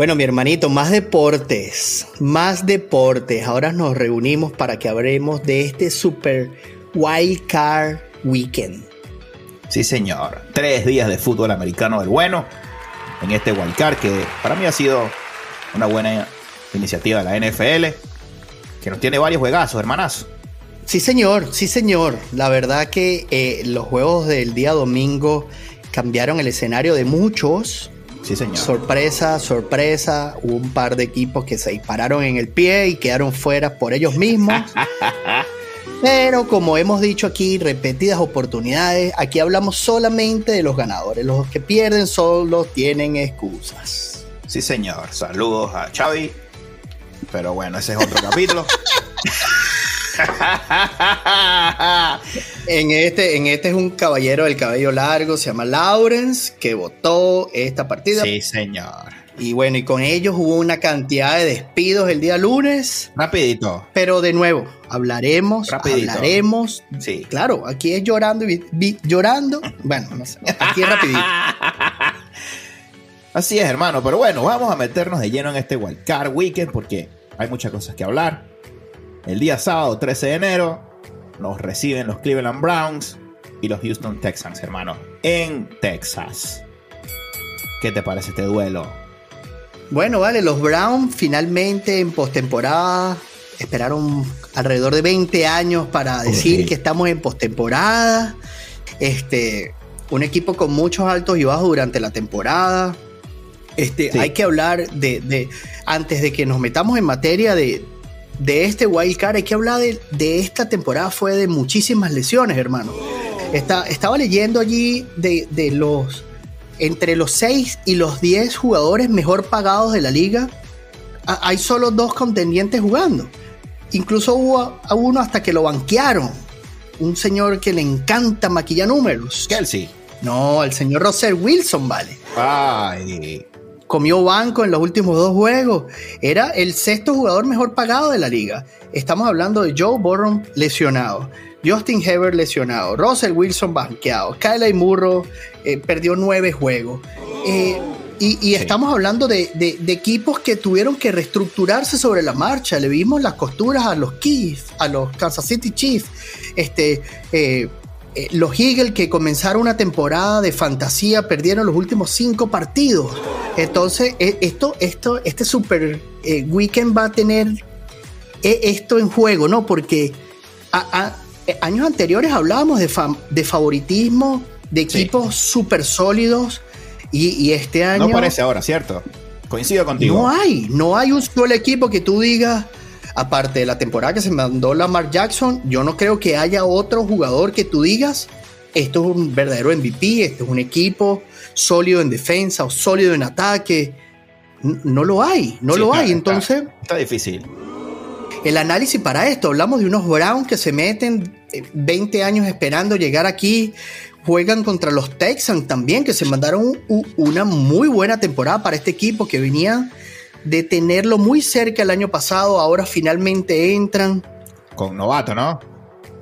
Bueno, mi hermanito, más deportes, más deportes. Ahora nos reunimos para que hablemos de este Super Wild Card Weekend. Sí, señor. Tres días de fútbol americano del bueno en este Wild Card que para mí ha sido una buena iniciativa de la NFL que nos tiene varios juegazos, hermanas. Sí, señor, sí, señor. La verdad que eh, los juegos del día domingo cambiaron el escenario de muchos Sí, señor. Sorpresa, sorpresa. Hubo un par de equipos que se dispararon en el pie y quedaron fuera por ellos mismos. Pero como hemos dicho aquí, repetidas oportunidades, aquí hablamos solamente de los ganadores. Los que pierden solo tienen excusas. Sí, señor. Saludos a Xavi. Pero bueno, ese es otro capítulo. en, este, en este es un caballero del cabello largo, se llama Lawrence, que votó esta partida. Sí, señor. Y bueno, y con ellos hubo una cantidad de despidos el día lunes. Rapidito. Pero de nuevo, hablaremos, hablaremos. Sí. Claro, aquí es llorando y llorando. Bueno, no sé, aquí es rapidito. Así es, hermano. Pero bueno, vamos a meternos de lleno en este Wildcard Weekend porque hay muchas cosas que hablar. El día sábado 13 de enero nos reciben los Cleveland Browns y los Houston Texans, hermano, en Texas. ¿Qué te parece este duelo? Bueno, vale, los Browns finalmente en postemporada esperaron alrededor de 20 años para decir que estamos en postemporada. Este, un equipo con muchos altos y bajos durante la temporada. Este, Hay que hablar de, de, antes de que nos metamos en materia de, de este wild card, hay que hablar de, esta temporada, fue de muchísimas lesiones, hermano. estaba leyendo allí de, los, entre los 6 y los 10 jugadores mejor pagados de la liga, hay solo dos contendientes jugando. Incluso hubo a uno hasta que lo banquearon. Un señor que le encanta maquillar números. Kelsey. No, el señor Russell Wilson, vale. Ay comió banco en los últimos dos juegos. Era el sexto jugador mejor pagado de la liga. Estamos hablando de Joe Burrow lesionado, Justin Herbert lesionado, Russell Wilson banqueado, Kyle Murro eh, perdió nueve juegos. Eh, y, estamos hablando de, equipos que tuvieron que reestructurarse sobre la marcha. Le vimos las costuras a los Chiefs, a los Kansas City Chiefs. Este, eh, eh, los Eagles que comenzaron una temporada de fantasía perdieron los últimos cinco partidos. Entonces, eh, esto, esto, este super eh, weekend va a tener esto en juego, ¿no? Porque años anteriores hablábamos de, de favoritismo, de equipos súper sólidos, y, este año... No parece ahora, ¿cierto? Coincido contigo. No hay, no hay un solo equipo que tú digas aparte de la temporada que se mandó Lamar Jackson, yo no creo que haya otro jugador que tú digas, esto es un verdadero MVP, este es un equipo sólido en defensa o sólido en ataque. No lo hay, no lo hay. Entonces. Está, difícil. El análisis para esto, hablamos de unos Browns que se meten 20 eh, años esperando llegar aquí, juegan contra los Texans también, que se mandaron una muy buena temporada para este equipo que venía de tenerlo muy cerca el año pasado, ahora finalmente entran. Con novato, ¿no?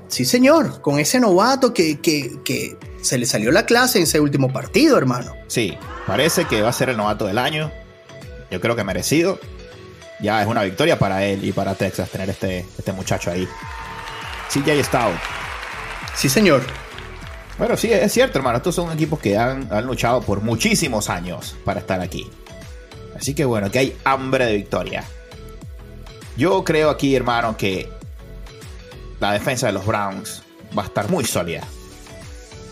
Sí, señor, con ese novato que, se le salió la clase en ese último partido, hermano. Sí, parece que va a ser el novato del año. Yo creo que merecido. Ya es una victoria para él y para Texas tener este, este muchacho ahí. CJ Stout. Sí, señor. Bueno, sí, es cierto, hermano. Estos son equipos que han, han luchado por muchísimos años para estar aquí. Así que bueno, que hay hambre de victoria. Yo creo aquí, hermano, que la defensa de los Browns va a estar muy sólida.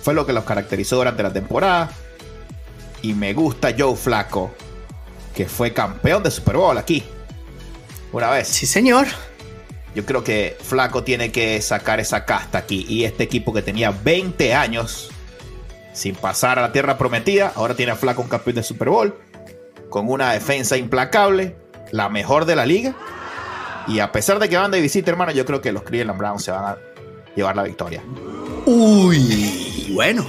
Fue lo que los caracterizó durante la temporada. Y me gusta Joe Flaco, que fue campeón de Super Bowl aquí. Una vez. Sí, señor. Yo creo que Flaco tiene que sacar esa casta aquí. Y este equipo que tenía 20 años sin pasar a la tierra prometida, ahora tiene a Flaco un campeón de Super Bowl con una defensa implacable la mejor de la liga. Y a pesar de que van de visita, hermano, yo creo que los Cleveland Browns se van a llevar la victoria. Uy, bueno.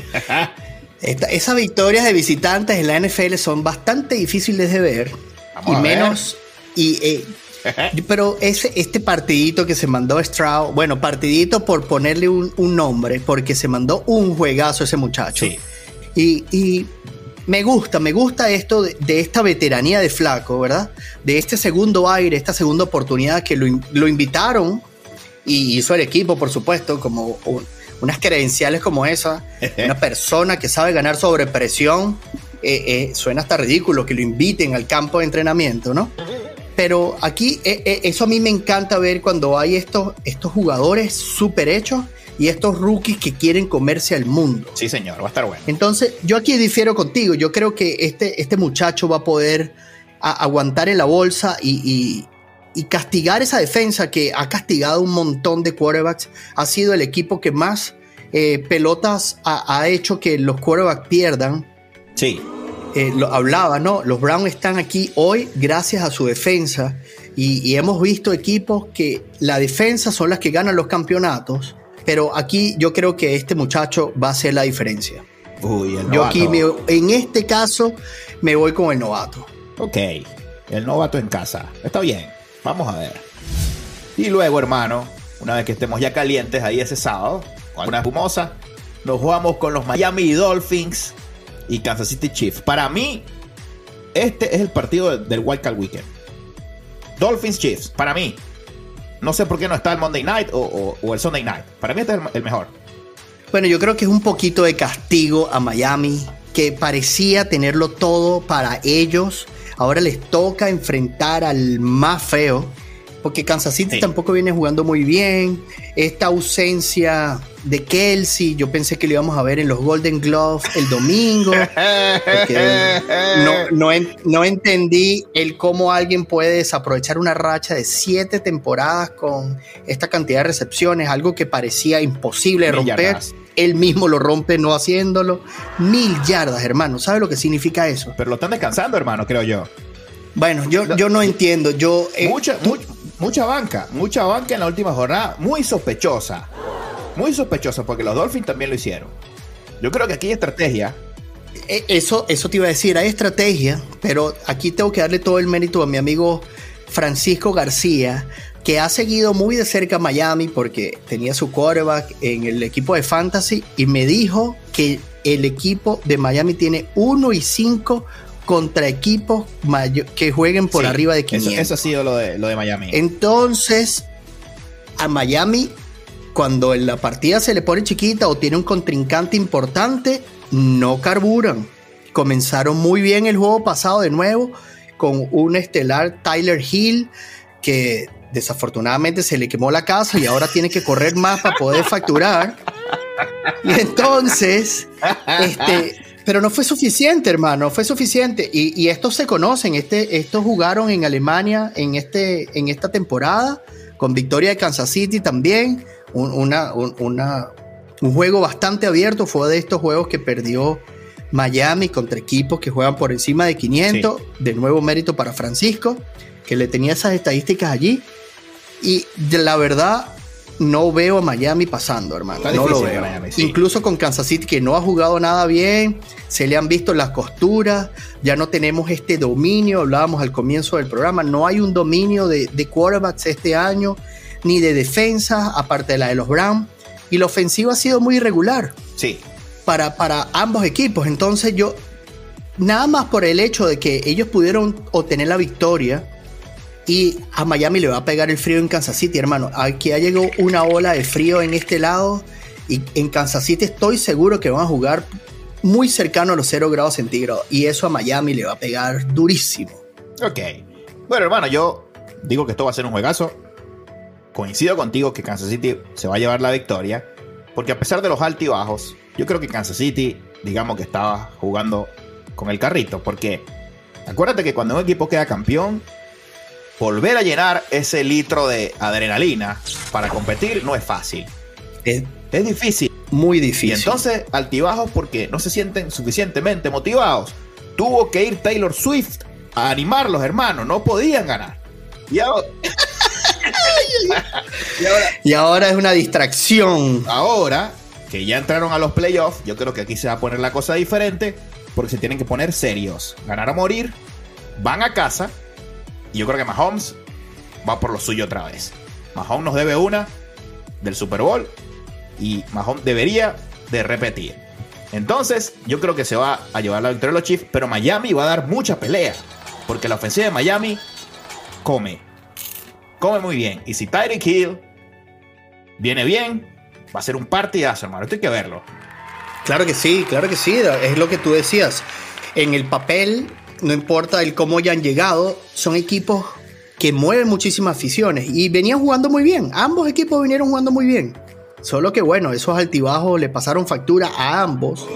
esas victorias de visitantes en la NFL son bastante difíciles de ver. y menos. Y, eh, pero ese, este partidito que se mandó Stroud, bueno, partidito por ponerle un, nombre, porque se mandó un juegazo ese muchacho. Y, me gusta, me gusta esto de, esta veteranía de Flaco, ¿verdad? De este segundo aire, esta segunda oportunidad que lo, invitaron y hizo el equipo, por supuesto, como unas credenciales como esa, una persona que sabe ganar sobre presión. Eh, eh, suena hasta ridículo que lo inviten al campo de entrenamiento, ¿no? Pero aquí eh, eso a mí me encanta ver cuando hay estos, estos jugadores súper hechos y estos rookies que quieren comerse al mundo. Sí, señor, va a estar bueno. Entonces, yo aquí difiero contigo. Yo creo que este, este muchacho va a poder aguantar en la bolsa y, castigar esa defensa que ha castigado un montón de quarterbacks. Ha sido el equipo que más eh, pelotas ha, hecho que los quarterbacks pierdan. Sí. Eh, lo hablaba, ¿no? Los Browns están aquí hoy gracias a su defensa. y, hemos visto equipos que la defensa son las que ganan los campeonatos pero aquí yo creo que este muchacho va a hacer la diferencia. Uy, el Yo aquí, en este caso, me voy con el novato. Ok, el novato en casa. Está bien, vamos a ver. Y luego, hermano, una vez que estemos ya calientes ahí ese sábado, con una espumosa, nos jugamos con los Miami Dolphins y Kansas City Chiefs. Para mí, este es el partido del Wild Card Weekend. Dolphins Chiefs, para mí. No sé por qué no está el Monday Night o, el Sunday Night. Para mí este es el, mejor. Bueno, yo creo que es un poquito de castigo a Miami, que parecía tenerlo todo para ellos. Ahora les toca enfrentar al más feo porque Kansas City tampoco viene jugando muy bien. Esta ausencia de Kelsey, yo pensé que lo íbamos a ver en los Golden Gloves el domingo. no, no, entendí el cómo alguien puede desaprovechar una racha de siete temporadas con esta cantidad de recepciones, algo que parecía imposible de romper. Él mismo lo rompe no haciéndolo. Mil yardas, hermano. ¿Sabe lo que significa eso? Pero lo están descansando, hermano, creo yo. Bueno, yo, yo no entiendo. Yo, eh, mucha, mucha banca, mucha banca en la última jornada, muy sospechosa. Muy sospechosa, porque los Dolphins también lo hicieron. Yo creo que aquí hay estrategia. E, eso, eso te iba a decir, hay estrategia, pero aquí tengo que darle todo el mérito a mi amigo Francisco García, que ha seguido muy de cerca Miami porque tenía su quarterback en el equipo de fantasy y me dijo que el equipo de Miami tiene 1 y 5 contra equipos que jueguen por arriba de 500. Eso, ha sido lo de, lo de Miami. Entonces, a Miami, cuando en la partida se le pone chiquita o tiene un contrincante importante, no carburan. Comenzaron muy bien el juego pasado de nuevo con un estelar Tyler Hill que desafortunadamente se le quemó la casa y ahora tiene que correr más para poder facturar. Y entonces, este, pero no fue suficiente, hermano, fue suficiente. Y, estos se conocen, este, estos jugaron en Alemania en, este, en esta temporada, con victoria de Kansas City también. Un, una, un juego bastante abierto, fue de estos juegos que perdió Miami contra equipos que juegan por encima de 500. De nuevo mérito para Francisco, que le tenía esas estadísticas allí. Y de la verdad, no veo a Miami pasando, hermano. no lo veo. Incluso con Kansas City, que no ha jugado nada bien, se le han visto las costuras, ya no tenemos este dominio, hablábamos al comienzo del programa, no hay un dominio de, quarterbacks este año, ni de defensa, aparte de la de los Browns, y la ofensiva ha sido muy irregular. Sí. Para, para ambos equipos. Entonces yo, nada más por el hecho de que ellos pudieron obtener la victoria, y a Miami le va a pegar el frío en Kansas City, hermano. Aquí ha llegado una ola de frío en este lado. Y en Kansas City estoy seguro que van a jugar muy cercano a los 0 grados centígrados. Y eso a Miami le va a pegar durísimo. Ok. Bueno, hermano, yo digo que esto va a ser un juegazo. Coincido contigo que Kansas City se va a llevar la victoria. Porque a pesar de los altibajos, yo creo que Kansas City, digamos que estaba jugando con el carrito. Porque acuérdate que cuando un equipo queda campeón, volver a llenar ese litro de adrenalina para competir no es fácil. Es, difícil. Muy difícil. Y entonces, altibajos porque no se sienten suficientemente motivados. Tuvo que ir Taylor Swift a animarlos, hermanos. No podían ganar. Y ahora, y ahora, es una distracción. Ahora que ya entraron a los playoffs, yo creo que aquí se va a poner la cosa diferente porque se tienen que poner serios. Ganar a morir, van a casa y yo creo que Mahomes va por lo suyo otra vez. Mahomes nos debe una del Super Bowl y Mahomes debería de repetir. Entonces, yo creo que se va a llevar la victoria de los Chiefs, pero Miami va a dar mucha pelea, porque la ofensiva de Miami come. Come muy bien. Y si Tyreek Hill viene bien, va a ser un partidazo, hermano. Esto hay que verlo. Claro que sí, claro que sí. Es lo que tú decías. En el papel, no importa el cómo hayan llegado, son equipos que mueven muchísimas aficiones y venían jugando muy bien. Ambos equipos vinieron jugando muy bien. Solo que bueno, esos altibajos le pasaron factura a ambos.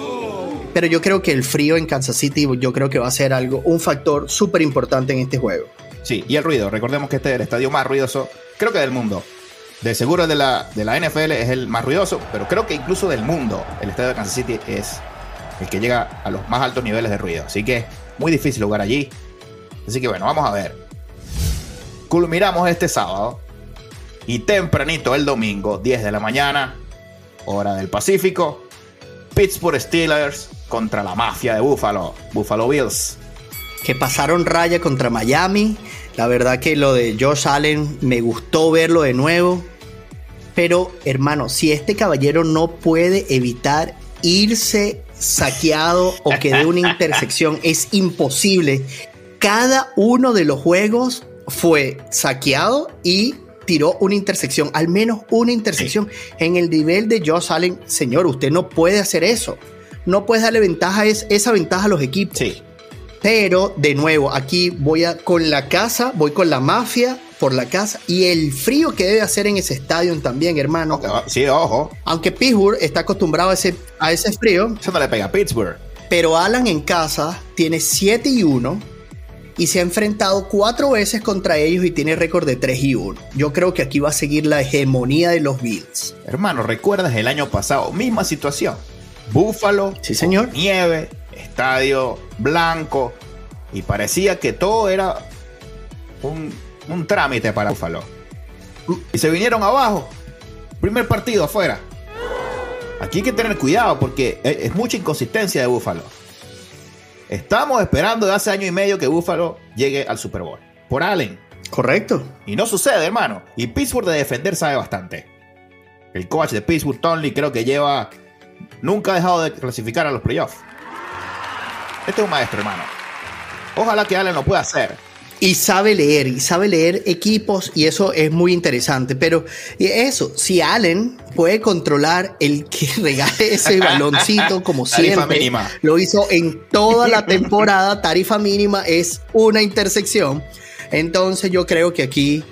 Pero yo creo que el frío en Kansas City, yo creo que va a ser algo, un factor súper importante en este juego. Sí, y el ruido. Recordemos que este es el estadio más ruidoso, creo que del mundo. De seguro de la, de la NFL es el más ruidoso, pero creo que incluso del mundo, el estadio de Kansas City es el que llega a los más altos niveles de ruido. Así que muy difícil jugar allí. Así que bueno, vamos a ver. Culminamos este sábado y tempranito el domingo, 10 de la mañana, hora del Pacífico, Pittsburgh Steelers contra la mafia de Buffalo, Buffalo Bills. Que pasaron raya contra Miami. La verdad que lo de Josh Allen me gustó verlo de nuevo. Pero hermano, si este caballero no puede evitar irse saqueado o que dé una intersección, es imposible. Cada uno de los juegos fue saqueado y tiró una intersección, al menos una intersección. En el nivel de Josh Allen, señor, usted no puede hacer eso. No puede darle ventaja, es, esa ventaja a los equipos. Sí. Pero de nuevo, aquí voy a, con la casa, voy con la mafia por la casa y el frío que debe hacer en ese estadio también, hermano. Sí, ojo. Aunque Pittsburgh está acostumbrado a ese, a ese frío. Eso no le pega a Pittsburgh. Pero Alan en casa tiene 7 y 1 y se ha enfrentado cuatro veces contra ellos y tiene récord de 3 y 1. Yo creo que aquí va a seguir la hegemonía de los Bills. Hermano, ¿recuerdas el año pasado? Misma situación. Búfalo, sí, señor. nieve, estadio blanco y parecía que todo era un, un trámite para Búfalo. Y se vinieron abajo. Primer partido afuera. Aquí hay que tener cuidado porque es mucha inconsistencia de Búfalo. Estamos esperando de hace año y medio que Buffalo llegue al Super Bowl. Por Allen. Correcto. Y no sucede, hermano. Y Pittsburgh de defender sabe bastante. El coach de Pittsburgh, Tony, creo que lleva. Nunca ha dejado de clasificar a los playoffs. Este es un maestro, hermano. Ojalá que Allen lo pueda hacer y sabe leer, y sabe leer equipos, y eso es muy interesante. Pero eso, si Allen puede controlar el que regale ese baloncito como siempre, lo hizo en toda la temporada, tarifa mínima es una intersección. Entonces yo creo que aquí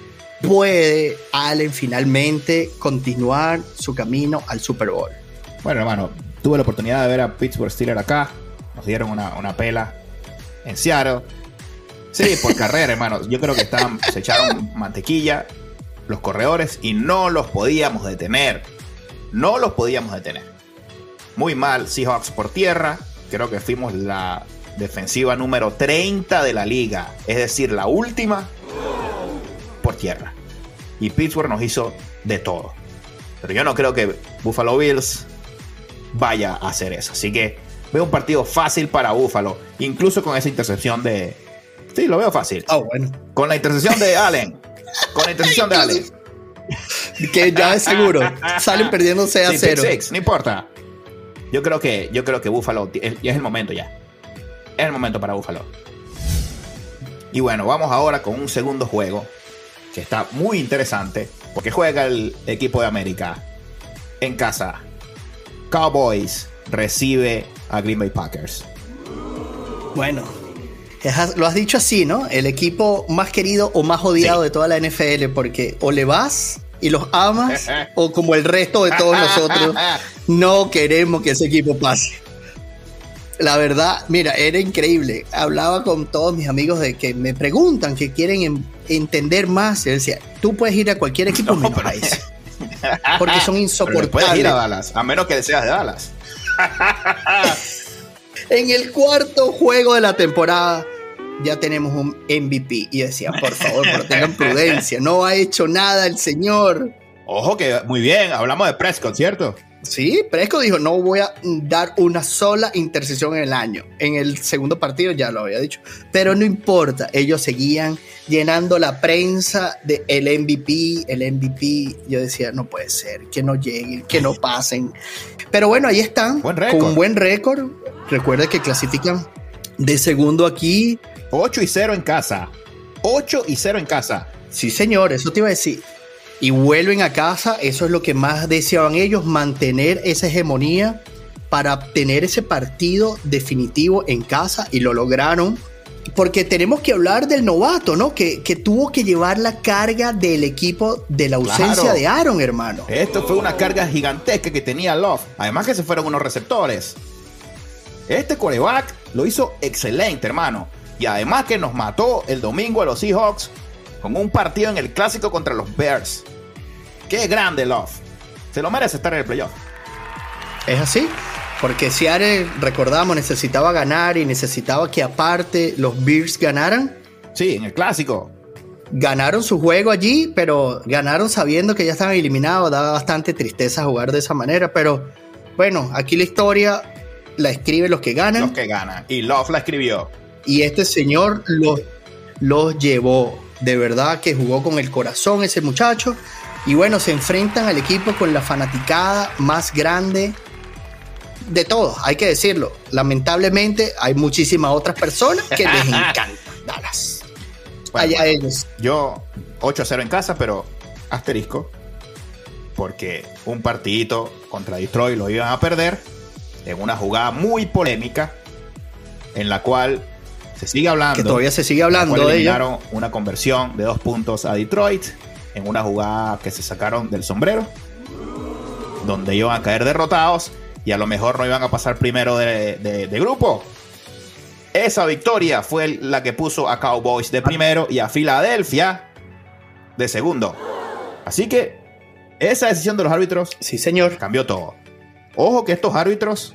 puede Allen finalmente continuar su camino al Super Bowl. Bueno, hermano, tuve la oportunidad de ver a Pittsburgh Steelers acá. Nos dieron una, una pela en Seattle Sí, por carrera, hermano. Yo creo que estaban, se echaron mantequilla los corredores y no los podíamos detener. No los podíamos detener. Muy mal Seahawks por tierra. Creo que fuimos la defensiva número 30 de la liga. Es decir, la última por tierra. Y Pittsburgh nos hizo de todo. Pero yo no creo que Buffalo Bills vaya a hacer eso. Así que veo un partido fácil para Buffalo. Incluso con esa intercepción de, Sí, lo veo fácil. Ah, bueno. Con la intercesión de Allen. Con la intercesión de Allen. Que ya es seguro. Salen perdiéndose a cero. no importa. Yo creo que, yo creo que Buffalo es, es el momento ya. Es el momento para Buffalo. Y bueno, vamos ahora con un segundo juego que está muy interesante porque juega el equipo de América en casa. Cowboys recibe a Green Bay Packers. Bueno, lo has dicho así, ¿no? El equipo más querido o más odiado de toda la NFL, porque o le vas y los amas, o como el resto de todos nosotros, no queremos que ese equipo pase. La verdad, mira, era increíble. Hablaba con todos mis amigos de que me preguntan, que quieren entender más. Y decía, tú puedes ir a cualquier equipo en mi país. Porque son insoportables. puedes ir a Dallas, a menos que seas de Dallas. en el cuarto juego de la temporada, ya tenemos un MVP. Y decía, por favor, pero tengan prudencia, no ha hecho nada el señor. Ojo que muy bien, hablamos de Prescott, ¿cierto? Sí, Prescott dijo, no voy a dar una sola intercesión en el año. En el segundo partido ya lo había dicho. Pero no importa, ellos seguían llenando la prensa del el MVP, el MVP. Yo decía, no puede ser, que no lleguen, que no pasen. Pero bueno, ahí están, con un buen récord. Recuerda que clasifican de segundo aquí. 8 y 0 en casa. 8 y 0 en casa. Sí, señor, eso te iba a decir y vuelven a casa, eso es lo que más deseaban ellos, mantener esa hegemonía para obtener ese partido definitivo en casa y lo lograron. Porque tenemos que hablar del novato, ¿no? Que, tuvo que llevar la carga del equipo de la ausencia de Aaron, hermano. Esto fue una carga gigantesca que tenía Love. Además que se fueron unos receptores. Este coreback lo hizo excelente, hermano. Y además que nos mató el domingo a los Seahawks con un partido en el clásico contra los Bears. Qué grande Love. Se lo merece estar en el playoff. Es así. Porque Seattle, recordamos, necesitaba ganar y necesitaba que aparte los Bears ganaran. Sí, en el clásico. Ganaron su juego allí, pero ganaron sabiendo que ya estaban eliminados. Daba bastante tristeza jugar de esa manera, pero bueno, aquí la historia la escriben los que ganan. Los que ganan. Y Love la escribió. Y este señor los, los llevó de verdad que jugó con el corazón ese muchacho. Y bueno, se enfrentan al equipo con la fanaticada más grande de todos, hay que decirlo. Lamentablemente hay muchísimas otras personas que les encantan Dallas. Allá ellos. Yo 8-0 en casa, pero asterisco. Porque un partidito contra Detroit lo iban a perder en una jugada muy polémica en la cual se sigue hablando. Que todavía se sigue hablando de una conversión de dos puntos a Detroit en una jugada que se sacaron del sombrero, donde iban a caer derrotados y a lo mejor no iban a pasar primero de, grupo. Esa victoria fue la que puso a Cowboys de primero y a Filadelfia de segundo. Así que esa decisión de los árbitros, sí señor, cambió todo. Ojo que estos árbitros,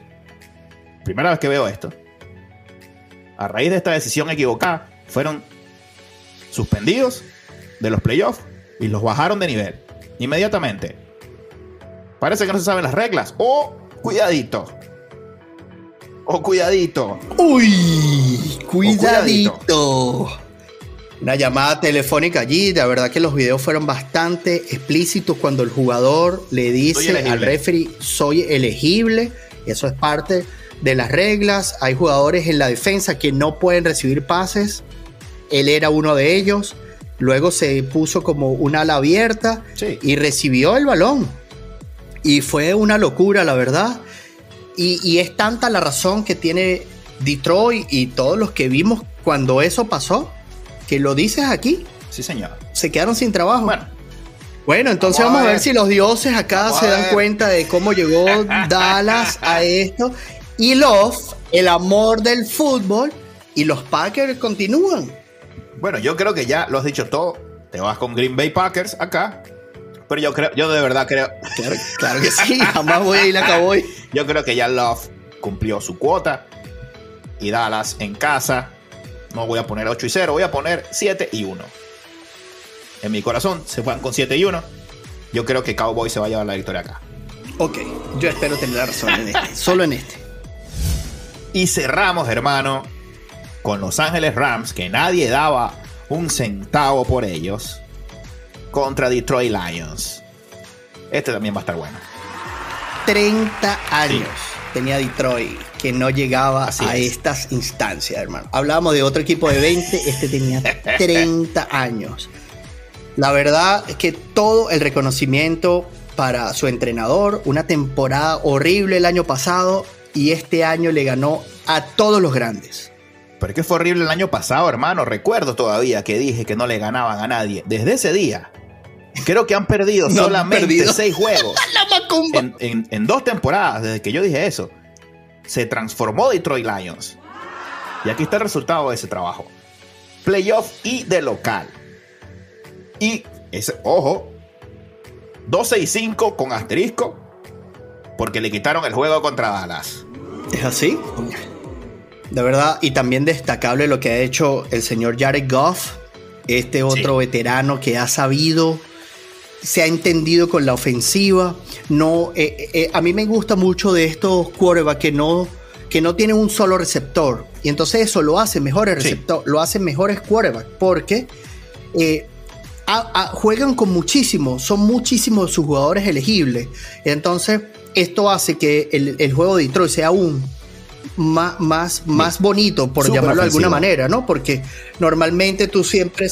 primera vez que veo esto, a raíz de esta decisión equivocada, fueron suspendidos de los playoffs y los bajaron de nivel inmediatamente. Parece que no se saben las reglas. O cuidadito. O cuidadito. Uy, cuidadito. Una llamada telefónica allí. De verdad que los videos fueron bastante explícitos cuando el jugador le dice al referee soy elegible. Eso es parte de las reglas. Hay jugadores en la defensa que no pueden recibir pases. Él era uno de ellos. Luego se puso como una ala abierta y recibió el balón. Y fue una locura, la verdad. Y, es tanta la razón que tiene Detroit y todos los que vimos cuando eso pasó, que lo dices aquí. Sí, señor. Se quedaron sin trabajo. Bueno, bueno, entonces vamos, a, ver. si los dioses acá se dan cuenta de cómo llegó Dallas a esto y Love, el amor del fútbol, y los Packers continúan. Bueno, yo creo que ya lo has dicho todo. Te vas con Green Bay Packers acá. Pero yo creo, yo de verdad creo. Claro, que sí, jamás voy a ir a Cowboy. Yo creo que ya Love cumplió su cuota. Y Dallas en casa. No voy a poner 8 y 0, voy a poner 7 y 1. En mi corazón se van con 7 y 1. Yo creo que Cowboy se va a llevar la victoria acá. Ok, yo espero tener la razón en este, solo en este. Y cerramos, hermano, con Los Ángeles Rams, que nadie daba un centavo por ellos, contra Detroit Lions. Este también va a estar bueno. 30 años tenía Detroit que no llegaba a estas instancias, hermano. Hablábamos de otro equipo de 20, este tenía 30 años. La verdad es que todo el reconocimiento para su entrenador, una temporada horrible el año pasado, y este año le ganó a todos los grandes. Pero es que fue horrible el año pasado, hermano. Recuerdo todavía que dije que no le ganaban a nadie. Desde ese día, creo que han perdido solamente seis juegos. en, en, dos temporadas, desde que yo dije eso, se transformó Detroit Lions. Y aquí está el resultado de ese trabajo. Playoff y de local. Y, ese, ojo, 12 y 5 con asterisco porque le quitaron el juego contra Dallas. ¿Es así? De verdad, y también destacable lo que ha hecho el señor Jared Goff, este otro veterano que ha sabido, se ha entendido con la ofensiva. No, eh, eh, a mí me gusta mucho de estos quarterbacks que no, que no tienen un solo receptor. Y entonces eso lo hace mejores receptor, lo hacen mejores quarterbacks, porque eh, juegan con muchísimos, son muchísimos sus jugadores elegibles. Entonces, esto hace que el, el juego de Detroit sea aún más, más, más bonito, por llamarlo de alguna manera, ¿no? Porque normalmente tú siempre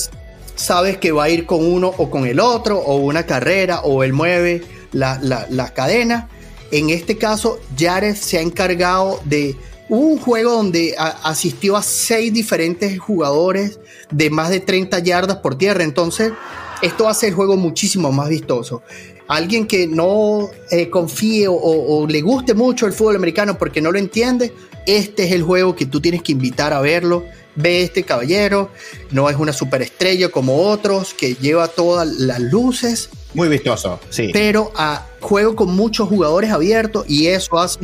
sabes que va a ir con uno o con el otro, o una carrera, o él mueve la, la, cadena. En este caso, Jared se ha encargado de un juego donde asistió a seis diferentes jugadores de más de 30 yardas por tierra. Entonces, esto hace el juego muchísimo más vistoso alguien que no eh, confíe o, le guste mucho el fútbol americano porque no lo entiende, este es el juego que tú tienes que invitar a verlo. Ve este caballero, no es una superestrella como otros que lleva todas las luces. Muy vistoso, sí. Pero a juego con muchos jugadores abiertos y eso hace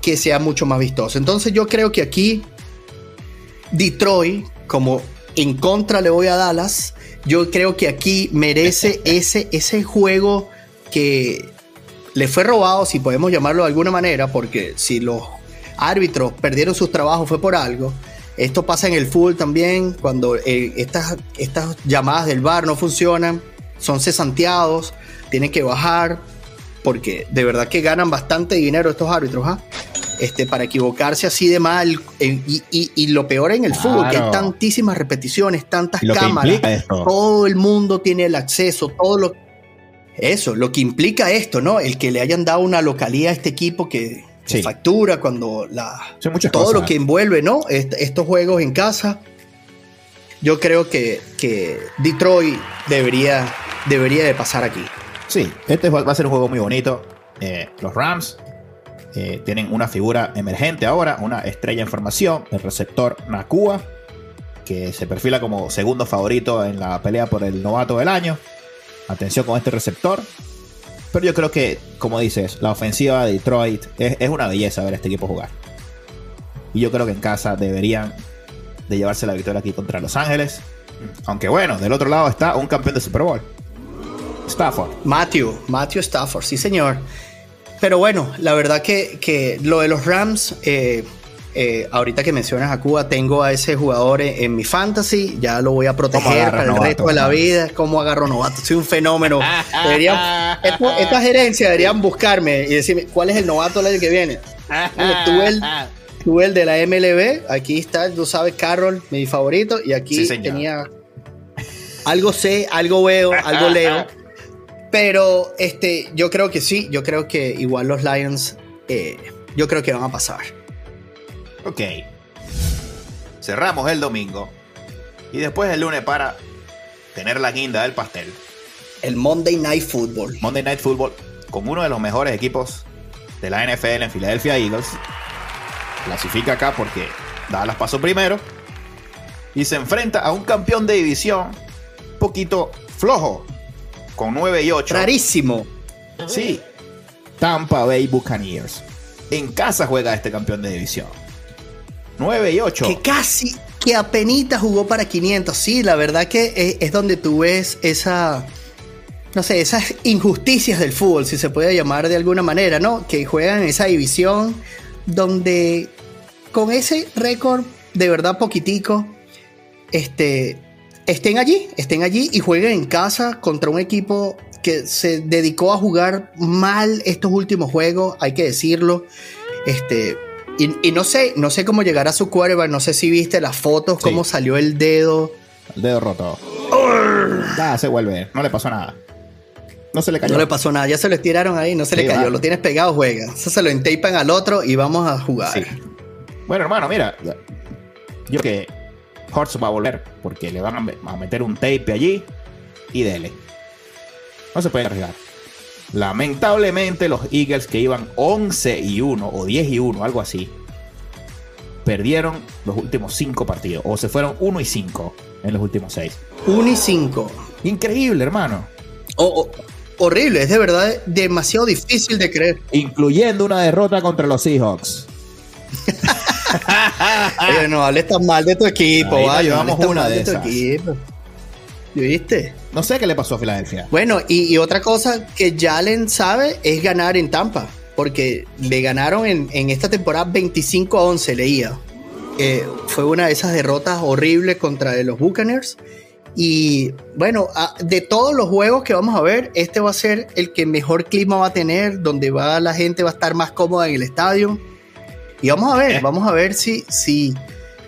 que sea mucho más vistoso. Entonces yo creo que aquí Detroit, como en contra le voy a Dallas, yo creo que aquí merece ese, ese juego que le fue robado, si podemos llamarlo de alguna manera, porque si los árbitros perdieron sus trabajos fue por algo. Esto pasa en el fútbol también, cuando eh, estas, estas llamadas del bar no funcionan, son cesanteados, tienen que bajar, porque de verdad que ganan bastante dinero estos árbitros, ¿ah? Este, para equivocarse así de mal. y, lo peor en el fútbol, que hay tantísimas repeticiones, tantas cámaras, todo el mundo tiene el acceso, todo lo eso, lo que implica esto, ¿no? El que le hayan dado una localía a este equipo que factura cuando la todo lo que envuelve, ¿no? estos juegos en casa. Yo creo que, que Detroit debería, debería de pasar aquí. Sí, este va a ser un juego muy bonito. Eh, los Rams eh, tienen una figura emergente ahora, una estrella en formación, el receptor Nakua, que se perfila como segundo favorito en la pelea por el novato del año. Atención con este receptor. Pero yo creo que, como dices, la ofensiva de Detroit es, una belleza ver a este equipo jugar. Y yo creo que en casa deberían de llevarse la victoria aquí contra Los Ángeles. Aunque bueno, del otro lado está un campeón de Super Bowl. Stafford. Matthew, Matthew Stafford, sí señor. Pero bueno, la verdad que, que lo de los Rams, eh, eh, ahorita que mencionas a Cuba, tengo a ese jugador en, mi fantasy, ya lo voy a proteger para el resto de la vida. ¿Cómo agarro novato? Soy un fenómeno. Deberían, esta, gerencia deberían buscarme y decirme cuál es el novato el que viene. tú, el, de la MLB, aquí está, tú sabes, Carroll, mi favorito, y aquí tenía algo sé, algo veo, algo leo. Pero este, yo creo que sí, yo creo que igual los Lions, eh, yo creo que van a pasar. Ok. Cerramos el domingo. Y después el lunes para tener la guinda del pastel. El Monday Night Football. Monday Night Football con uno de los mejores equipos de la NFL en Philadelphia Eagles. Clasifica acá porque Dallas pasó primero. Y se enfrenta a un campeón de división un poquito flojo. Con 9 y 8. Rarísimo. Sí. Tampa Bay Buccaneers. En casa juega este campeón de división. 9 y 8. Que casi, que apenas jugó para 500. Sí, la verdad que es, donde tú ves esa, no sé, esas injusticias del fútbol, si se puede llamar de alguna manera, ¿no? Que juegan en esa división donde con ese récord de verdad poquitico, este, estén allí, estén allí y jueguen en casa contra un equipo que se dedicó a jugar mal estos últimos juegos, hay que decirlo. Este, y, no sé, no sé cómo llegar a su quarterback, no sé si viste las fotos, cómo salió el dedo. El dedo roto. se vuelve, no le pasó nada. No se le cayó. No le pasó nada, ya se lo estiraron ahí, no se le cayó. Lo tienes pegado, juega. Eso se lo entapan al otro y vamos a jugar. Bueno, hermano, mira. Yo que Hortz va a volver porque le van a meter un tape allí y dele. No se puede arriesgar. Lamentablemente los Eagles que iban 11 y 1 o 10 y 1, algo así, perdieron los últimos 5 partidos o se fueron 1 y 5 en los últimos 6. 1 y 5. Increíble, hermano. horrible, es de verdad demasiado difícil de creer. Incluyendo una derrota contra los Seahawks. Oye, no hables tan mal de tu equipo, Ahí vaya, llevamos una de tu esas. equipo. ¿Viste? No sé qué le pasó a Filadelfia. Bueno, y, y otra cosa que Jalen sabe es ganar en Tampa, porque le ganaron en, en esta temporada 25 a 11, leía. Eh, fue una de esas derrotas horribles contra los Buccaneers. Y bueno, a- de todos los juegos que vamos a ver, este va a ser el que mejor clima va a tener, donde va la gente va a estar más cómoda en el estadio. Y vamos a ver, Eh. vamos a ver si, si,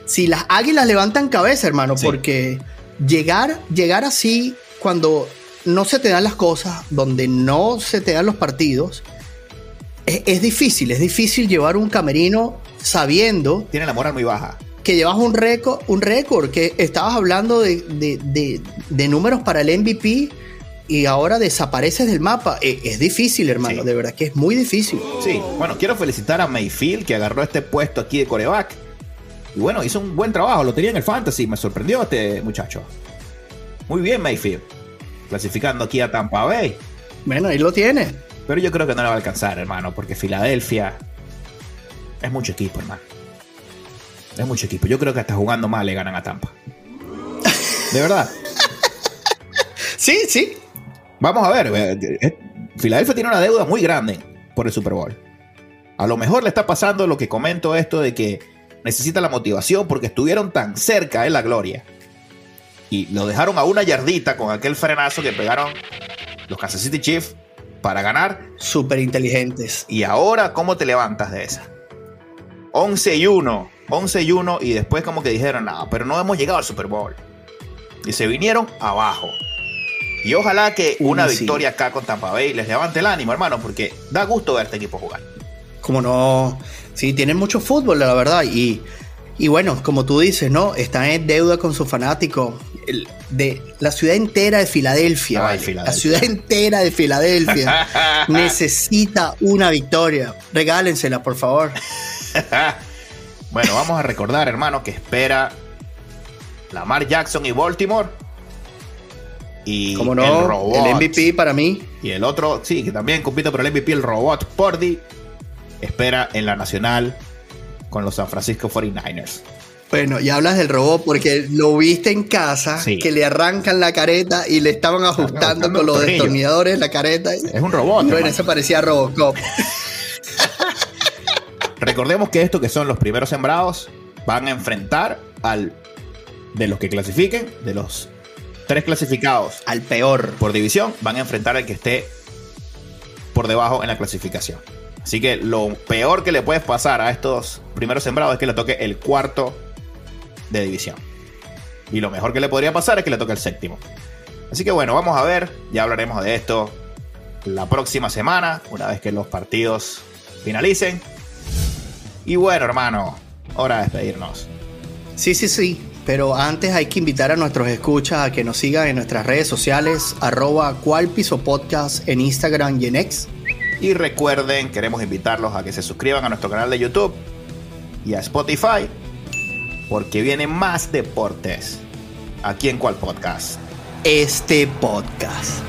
si las águilas levantan cabeza, hermano, Sí. porque llegar, llegar así cuando no se te dan las cosas, donde no se te dan los partidos, es, es difícil, es difícil llevar un camerino sabiendo Tiene la moral muy baja. que llevas un récord, un récord, que estabas hablando de, de- de- de números para el MVP y ahora desapareces del mapa. E- Es, difícil, hermano, Sí. de verdad que es muy difícil. Sí, bueno, quiero felicitar a Mayfield que agarró este puesto aquí de coreback. Y bueno, hizo un buen trabajo, lo tenía en el fantasy, me sorprendió este muchacho. Muy bien, Mayfield. Clasificando aquí a Tampa Bay. Bueno, ahí lo tienes. Pero yo creo que no le va a alcanzar, hermano, porque Filadelfia es mucho equipo, hermano. Es mucho equipo. Yo creo que hasta jugando mal le ganan a Tampa. De verdad. Sí, sí. Vamos a ver. eh, eh, Filadelfia tiene una deuda muy grande por el Super Bowl. A lo mejor le está pasando lo que comento esto de que necesita la motivación porque estuvieron tan cerca en la gloria. Y lo dejaron a una yardita con aquel frenazo que pegaron los Kansas City Chiefs para ganar. Súper inteligentes. Y ahora, ¿cómo te levantas de esa? 11 y 1. 11 y 1 y después como que dijeron, no, pero no hemos llegado al Super Bowl. Y se vinieron abajo. Y ojalá que una sí. victoria acá con Tampa Bay les levante el ánimo, hermano, porque da gusto ver este equipo jugar. Como no. Sí, tienen mucho fútbol, la verdad. Y, y bueno, como tú dices, ¿no? Están en deuda con sus fanáticos. De la ciudad entera de Filadelfia. Ay, vale. Filadelfia. La ciudad entera de Filadelfia necesita una victoria. Regálensela, por favor. bueno, vamos a recordar, hermano, que espera Lamar Jackson y Baltimore. Y Como el no, robot. el MVP para mí. Y el otro, sí, que también compite por el MVP, el robot Pordy, espera en la nacional con los San Francisco 49ers. Bueno, ya hablas del robot porque lo viste en casa, Sí. que le arrancan la careta y le estaban ajustando con los destornilladores la careta. Es un robot. Bueno, eso parecía Robocop. Recordemos que estos que son los primeros sembrados van a enfrentar al de los que clasifiquen, de los tres clasificados Al peor. por división, van a enfrentar al que esté por debajo en la clasificación. Así que lo peor que le puede pasar a estos primeros sembrados es que le toque el cuarto de división. Y lo mejor que le podría pasar es que le toque el séptimo. Así que bueno, vamos a ver, ya hablaremos de esto la próxima semana, una vez que los partidos finalicen. Y bueno, hermano, hora de despedirnos. Sí, sí, sí. Pero antes hay que invitar a nuestros escuchas a que nos sigan en nuestras redes sociales, arroba cualpiso podcast en Instagram y en X. Y recuerden, queremos invitarlos a que se suscriban a nuestro canal de YouTube y a Spotify, porque vienen más deportes aquí en Cual Podcast. Este podcast.